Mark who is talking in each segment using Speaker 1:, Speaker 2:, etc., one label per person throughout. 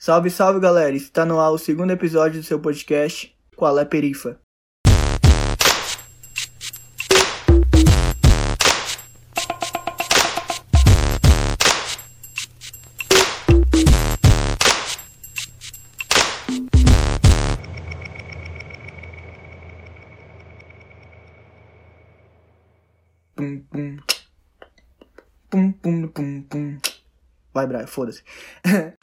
Speaker 1: Salve, salve galera! Está no ar o segundo episódio do seu podcast Qual é Perifa? Pum, pum. Pum, pum, pum, pum. Vai, Brian, foda-se.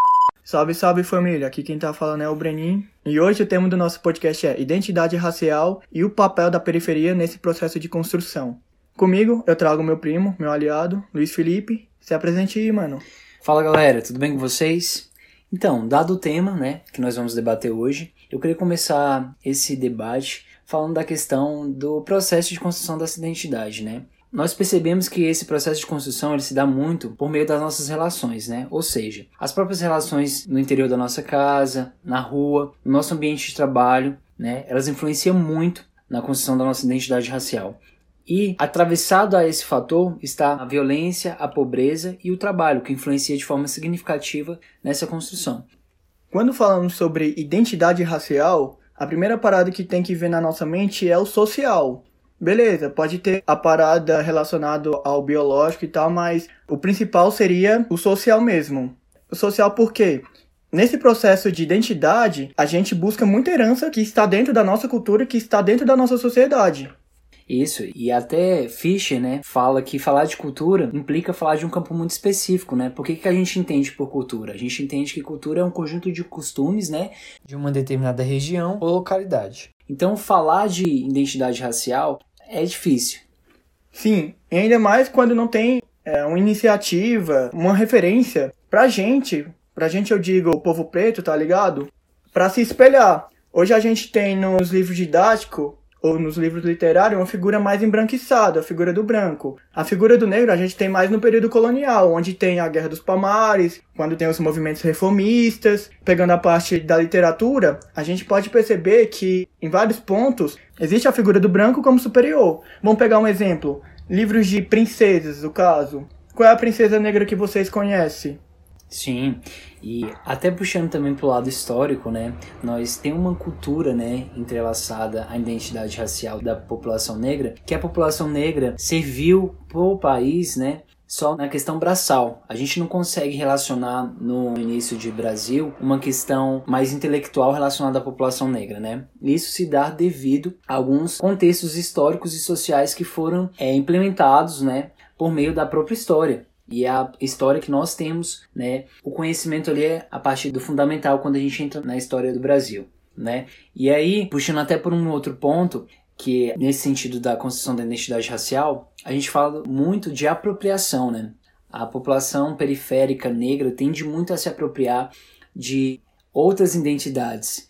Speaker 1: salve, salve família. Aqui quem tá falando é o Brenin. E hoje o tema do nosso podcast é Identidade Racial e o papel da periferia nesse processo de construção. Comigo, eu trago meu primo, meu aliado, Luiz Felipe. Se apresente aí, mano.
Speaker 2: Fala galera, tudo bem com vocês? Então, dado o tema, né, que nós vamos debater hoje, eu queria começar esse debate falando da questão do processo de construção dessa identidade, né? Nós percebemos que esse processo de construção ele se dá muito por meio das nossas relações, né? Ou seja, as próprias relações no interior da nossa casa, na rua, no nosso ambiente de trabalho, né? Elas influenciam muito na construção da nossa identidade racial. E atravessado a esse fator está a violência, a pobreza e o trabalho, que influencia de forma significativa nessa construção.
Speaker 1: Quando falamos sobre identidade racial, a primeira parada que tem que ver na nossa mente é o social. Beleza, pode ter a parada relacionada ao biológico e tal, mas o principal seria o social mesmo. O social por quê? Nesse processo de identidade, a gente busca muita herança que está dentro da nossa cultura, que está dentro da nossa sociedade.
Speaker 2: Isso, e até Fischer, né, fala que falar de cultura implica falar de um campo muito específico, né? Por que, que a gente entende por cultura? A gente entende que cultura é um conjunto de costumes, né, de uma determinada região ou localidade. Então, falar de identidade racial é difícil.
Speaker 1: Sim, e ainda mais quando não tem é, uma iniciativa, uma referência pra gente, pra gente eu digo o povo preto, tá ligado? Pra se espelhar. Hoje a gente tem nos livros didáticos ou nos livros literários, uma figura mais embranquiçada, a figura do branco. A figura do negro a gente tem mais no período colonial, onde tem a Guerra dos Palmares, quando tem os movimentos reformistas. Pegando a parte da literatura, a gente pode perceber que, em vários pontos, existe a figura do branco como superior. Vamos pegar um exemplo. Livros de princesas, no caso. Qual é a princesa negra que vocês conhecem?
Speaker 2: Sim, e até puxando também para o lado histórico, né, nós temos uma cultura, né, entrelaçada à identidade racial da população negra, que a população negra serviu para o país, né, só na questão braçal. A gente não consegue relacionar no início de Brasil uma questão mais intelectual relacionada à população negra, né? Isso se dá devido a alguns contextos históricos e sociais que foram é, implementados, né, por meio da própria história. E a história que nós temos, né? O conhecimento ali é a partir do fundamental quando a gente entra na história do Brasil, né? E aí, puxando até por um outro ponto, que nesse sentido da construção da identidade racial, a gente fala muito de apropriação, né? A população periférica negra tende muito a se apropriar de outras identidades.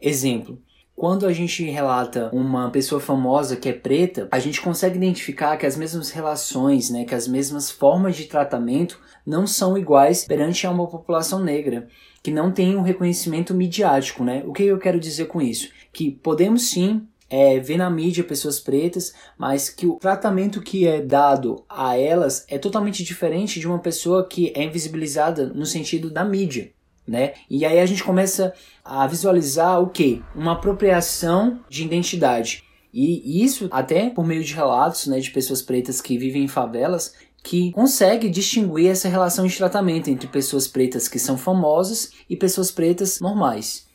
Speaker 2: Exemplo, quando a gente relata uma pessoa famosa que é preta, a gente consegue identificar que as mesmas relações, né, que as mesmas formas de tratamento não são iguais perante a uma população negra que não tem um reconhecimento midiático, né? O que eu quero dizer com isso? Que podemos sim é, ver na mídia pessoas pretas, mas que o tratamento que é dado a elas é totalmente diferente de uma pessoa que é invisibilizada no sentido da mídia né? E aí a gente começa a visualizar o que? Uma apropriação de identidade. E isso até por meio de relatos né, de pessoas pretas que vivem em favelas que consegue distinguir essa relação de tratamento entre pessoas pretas que são famosas e pessoas pretas normais.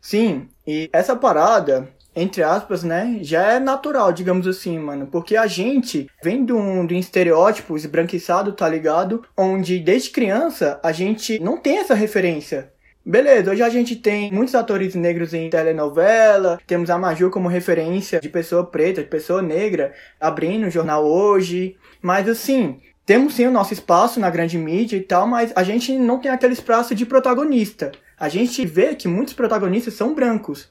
Speaker 1: Sim, e essa parada entre aspas, né, já é natural, digamos assim, mano. Porque a gente vem de um, de um estereótipo esbranquiçado, tá ligado? Onde desde criança a gente não tem essa referência. Beleza, hoje a gente tem muitos atores negros em telenovela, temos a Maju como referência de pessoa preta, de pessoa negra, abrindo o jornal hoje. Mas assim, temos sim o nosso espaço na grande mídia e tal, mas a gente não tem aquele espaço de protagonista. A gente vê que muitos protagonistas são brancos.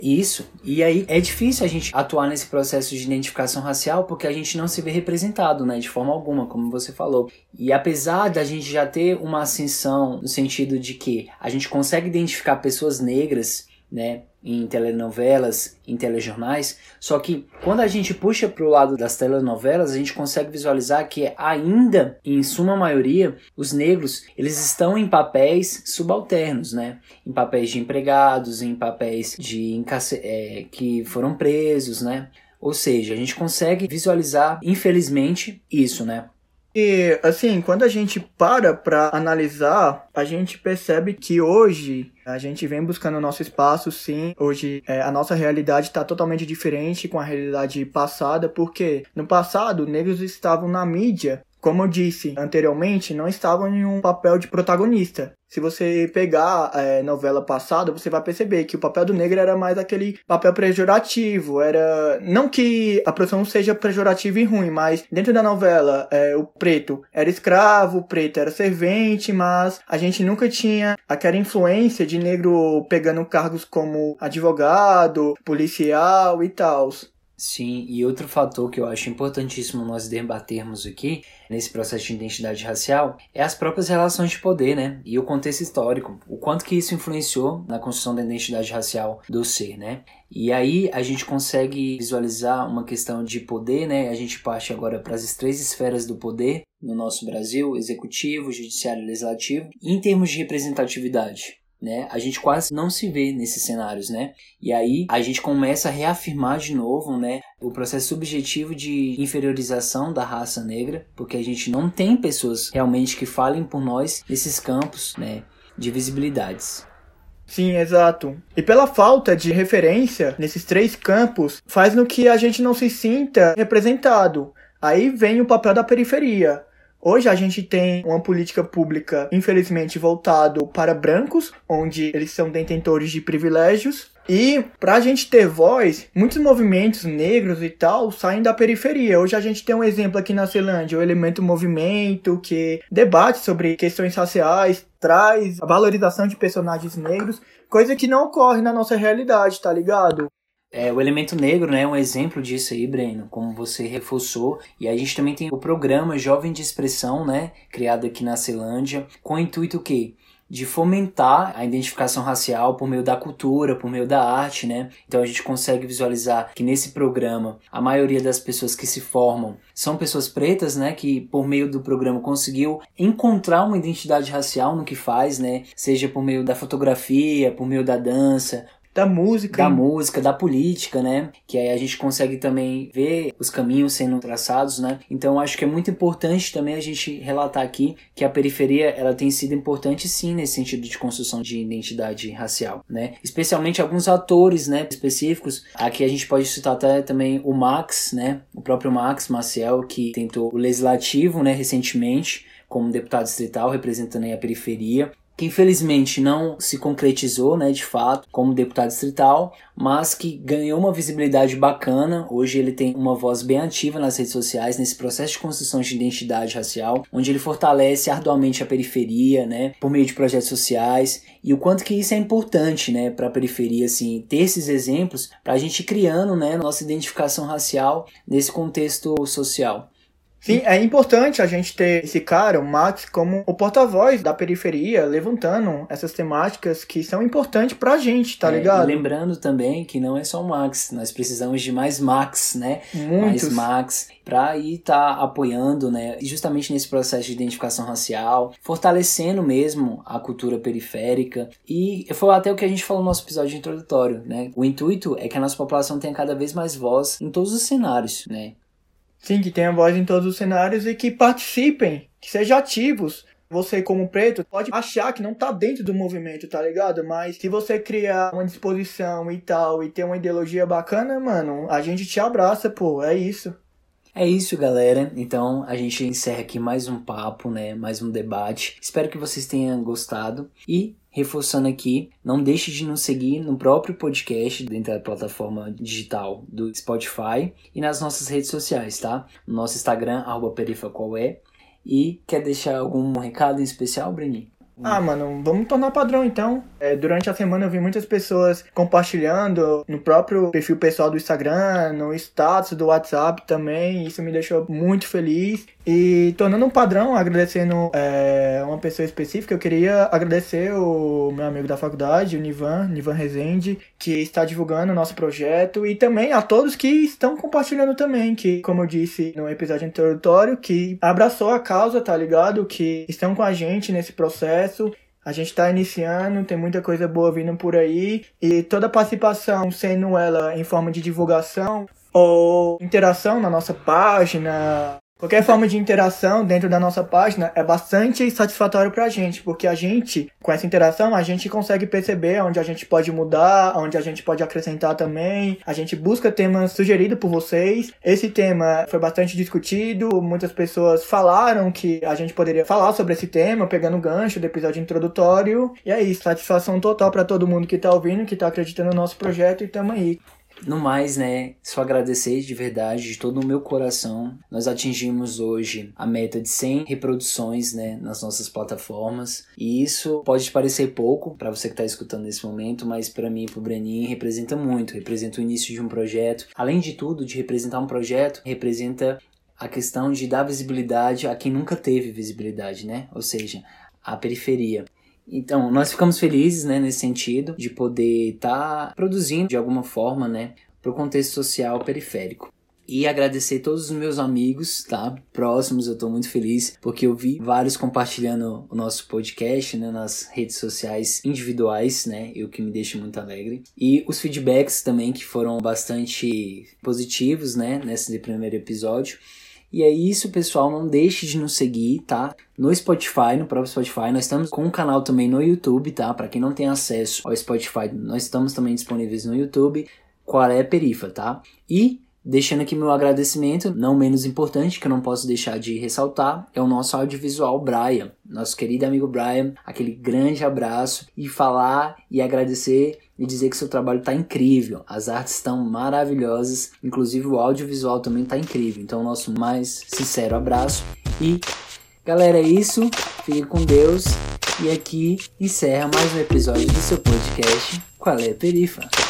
Speaker 2: Isso. E aí é difícil a gente atuar nesse processo de identificação racial porque a gente não se vê representado, né, de forma alguma, como você falou. E apesar da gente já ter uma ascensão no sentido de que a gente consegue identificar pessoas negras né, em telenovelas, em telejornais. Só que quando a gente puxa para o lado das telenovelas, a gente consegue visualizar que ainda, em suma maioria, os negros eles estão em papéis subalternos, né? Em papéis de empregados, em papéis de é, que foram presos, né? Ou seja, a gente consegue visualizar, infelizmente, isso, né?
Speaker 1: E assim, quando a gente para para analisar, a gente percebe que hoje a gente vem buscando o nosso espaço, sim. Hoje é, a nossa realidade está totalmente diferente com a realidade passada, porque no passado negros estavam na mídia como eu disse anteriormente, não estavam em um papel de protagonista. Se você pegar é, novela passada, você vai perceber que o papel do negro era mais aquele papel pejorativo. Era. Não que a profissão seja pejorativa e ruim, mas dentro da novela, é, o preto era escravo, o preto era servente, mas a gente nunca tinha aquela influência de negro pegando cargos como advogado, policial e tal.
Speaker 2: Sim, e outro fator que eu acho importantíssimo nós debatermos aqui, nesse processo de identidade racial, é as próprias relações de poder, né? E o contexto histórico, o quanto que isso influenciou na construção da identidade racial do ser, né? E aí a gente consegue visualizar uma questão de poder, né? A gente parte agora para as três esferas do poder no nosso Brasil, executivo, judiciário e legislativo, em termos de representatividade né? A gente quase não se vê nesses cenários, né? E aí a gente começa a reafirmar de novo, né, o processo subjetivo de inferiorização da raça negra, porque a gente não tem pessoas realmente que falem por nós nesses campos, né, de visibilidades.
Speaker 1: Sim, exato. E pela falta de referência nesses três campos, faz no que a gente não se sinta representado. Aí vem o papel da periferia. Hoje a gente tem uma política pública, infelizmente, voltado para brancos, onde eles são detentores de privilégios. E para a gente ter voz, muitos movimentos negros e tal saem da periferia. Hoje a gente tem um exemplo aqui na Zelândia, o Elemento Movimento, que debate sobre questões raciais, traz a valorização de personagens negros, coisa que não ocorre na nossa realidade, tá ligado?
Speaker 2: É, o elemento negro né, é um exemplo disso aí, Breno, como você reforçou. E a gente também tem o programa Jovem de Expressão, né, criado aqui na Celândia, com o intuito o quê? de fomentar a identificação racial por meio da cultura, por meio da arte, né? Então a gente consegue visualizar que nesse programa a maioria das pessoas que se formam são pessoas pretas, né? Que por meio do programa conseguiu encontrar uma identidade racial no que faz, né? Seja por meio da fotografia, por meio da dança,
Speaker 1: da música.
Speaker 2: Da música, da política, né? Que aí a gente consegue também ver os caminhos sendo traçados, né? Então acho que é muito importante também a gente relatar aqui que a periferia ela tem sido importante sim nesse sentido de construção de identidade racial, né? Especialmente alguns atores, né, específicos. Aqui a gente pode citar até também o Max, né? O próprio Max Maciel que tentou o legislativo, né, recentemente como deputado distrital representando a periferia que infelizmente não se concretizou, né, de fato, como deputado distrital, mas que ganhou uma visibilidade bacana. Hoje ele tem uma voz bem ativa nas redes sociais nesse processo de construção de identidade racial, onde ele fortalece arduamente a periferia, né, por meio de projetos sociais e o quanto que isso é importante, né, para a periferia, assim, ter esses exemplos para a gente criando, né, nossa identificação racial nesse contexto social.
Speaker 1: Sim, é importante a gente ter esse cara, o Max, como o porta-voz da periferia, levantando essas temáticas que são importantes pra gente, tá
Speaker 2: é,
Speaker 1: ligado?
Speaker 2: lembrando também que não é só o Max, nós precisamos de mais Max, né?
Speaker 1: Muitos.
Speaker 2: Mais Max pra ir tá apoiando, né? Justamente nesse processo de identificação racial, fortalecendo mesmo a cultura periférica. E foi até o que a gente falou no nosso episódio introdutório, né? O intuito é que a nossa população tenha cada vez mais voz em todos os cenários, né?
Speaker 1: Sim, que tenha voz em todos os cenários e que participem, que sejam ativos. Você, como preto, pode achar que não tá dentro do movimento, tá ligado? Mas se você criar uma disposição e tal, e ter uma ideologia bacana, mano, a gente te abraça, pô, é isso.
Speaker 2: É isso, galera. Então a gente encerra aqui mais um papo, né? Mais um debate. Espero que vocês tenham gostado. E reforçando aqui, não deixe de nos seguir no próprio podcast dentro da plataforma digital do Spotify e nas nossas redes sociais, tá? No nosso Instagram, arroba perifaqualé. E quer deixar algum recado em especial, Breni?
Speaker 1: Ah, mano, vamos tornar padrão então. É, durante a semana eu vi muitas pessoas compartilhando no próprio perfil pessoal do Instagram, no status do WhatsApp também. Isso me deixou muito feliz. E tornando um padrão, agradecendo é, uma pessoa específica, eu queria agradecer o meu amigo da faculdade, o Nivan, Nivan Rezende, que está divulgando o nosso projeto, e também a todos que estão compartilhando também, que, como eu disse no episódio introdutório, que abraçou a causa, tá ligado? Que estão com a gente nesse processo. A gente está iniciando, tem muita coisa boa vindo por aí. E toda participação, sendo ela em forma de divulgação ou interação na nossa página, Qualquer forma de interação dentro da nossa página é bastante satisfatório pra gente, porque a gente, com essa interação, a gente consegue perceber onde a gente pode mudar, onde a gente pode acrescentar também. A gente busca temas sugeridos por vocês. Esse tema foi bastante discutido, muitas pessoas falaram que a gente poderia falar sobre esse tema, pegando o gancho do episódio introdutório. E é isso, satisfação total para todo mundo que tá ouvindo, que tá acreditando no nosso projeto e tamo aí.
Speaker 2: No mais, né, só agradecer de verdade, de todo o meu coração. Nós atingimos hoje a meta de 100 reproduções, né, nas nossas plataformas. E isso pode parecer pouco para você que está escutando nesse momento, mas para mim e para o Brenin representa muito. Representa o início de um projeto. Além de tudo, de representar um projeto, representa a questão de dar visibilidade a quem nunca teve visibilidade, né? Ou seja, a periferia. Então, nós ficamos felizes, né, nesse sentido, de poder estar tá produzindo de alguma forma, né, para o contexto social periférico. E agradecer todos os meus amigos, tá? Próximos, eu estou muito feliz porque eu vi vários compartilhando o nosso podcast, né, nas redes sociais individuais, né? E o que me deixa muito alegre. E os feedbacks também que foram bastante positivos, né, nesse primeiro episódio. E é isso, pessoal. Não deixe de nos seguir, tá? No Spotify, no próprio Spotify. Nós estamos com um canal também no YouTube, tá? Para quem não tem acesso ao Spotify, nós estamos também disponíveis no YouTube. Qual é Perifa, tá? E Deixando aqui meu agradecimento, não menos importante, que eu não posso deixar de ressaltar, é o nosso audiovisual Brian, nosso querido amigo Brian, aquele grande abraço e falar e agradecer e dizer que seu trabalho está incrível, as artes estão maravilhosas, inclusive o audiovisual também está incrível. Então, nosso mais sincero abraço e galera, é isso, fique com Deus e aqui encerra mais um episódio do seu podcast Qual é Perifa.